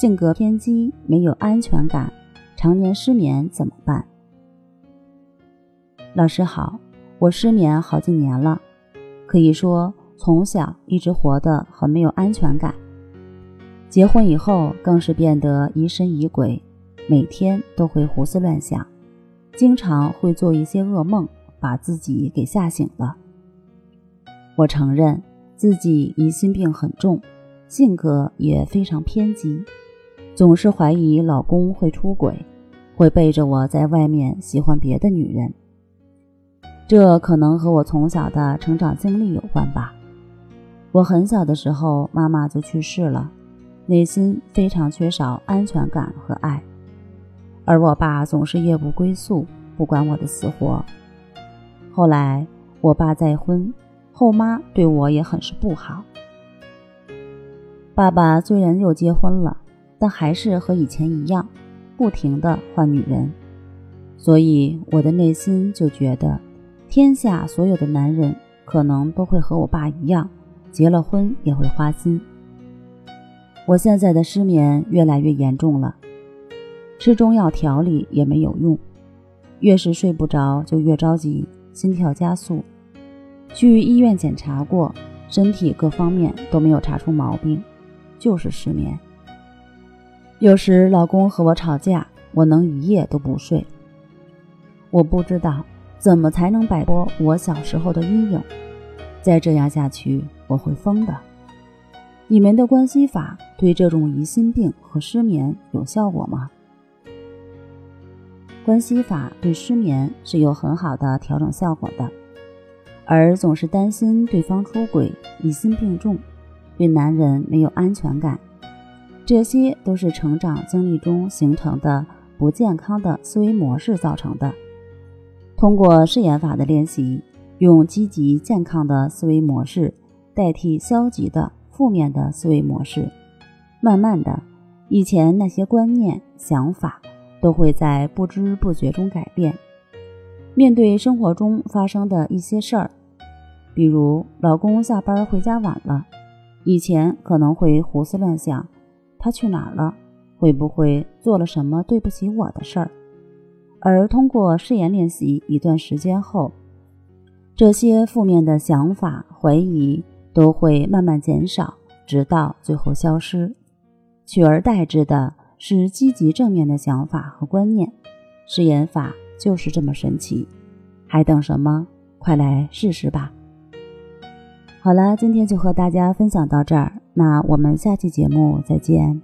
性格偏激，没有安全感，常年失眠怎么办？老师好，我失眠好几年了，可以说从小一直活得很没有安全感。结婚以后更是变得疑神疑鬼，每天都会胡思乱想，经常会做一些噩梦，把自己给吓醒了。我承认自己疑心病很重。性格也非常偏激，总是怀疑老公会出轨，会背着我在外面喜欢别的女人。这可能和我从小的成长经历有关吧。我很小的时候，妈妈就去世了，内心非常缺少安全感和爱，而我爸总是夜不归宿，不管我的死活。后来我爸再婚，后妈对我也很是不好。爸爸虽然又结婚了，但还是和以前一样，不停的换女人。所以我的内心就觉得，天下所有的男人可能都会和我爸一样，结了婚也会花心。我现在的失眠越来越严重了，吃中药调理也没有用，越是睡不着就越着急，心跳加速。去医院检查过，身体各方面都没有查出毛病。就是失眠，有时老公和我吵架，我能一夜都不睡。我不知道怎么才能摆脱我小时候的阴影，再这样下去我会疯的。你们的关系法对这种疑心病和失眠有效果吗？关系法对失眠是有很好的调整效果的，而总是担心对方出轨、疑心病重。对男人没有安全感，这些都是成长经历中形成的不健康的思维模式造成的。通过试验法的练习，用积极健康的思维模式代替消极的负面的思维模式，慢慢的，以前那些观念想法都会在不知不觉中改变。面对生活中发生的一些事儿，比如老公下班回家晚了。以前可能会胡思乱想，他去哪儿了？会不会做了什么对不起我的事儿？而通过试验练习一段时间后，这些负面的想法、怀疑都会慢慢减少，直到最后消失，取而代之的是积极正面的想法和观念。试验法就是这么神奇，还等什么？快来试试吧！好了，今天就和大家分享到这儿，那我们下期节目再见。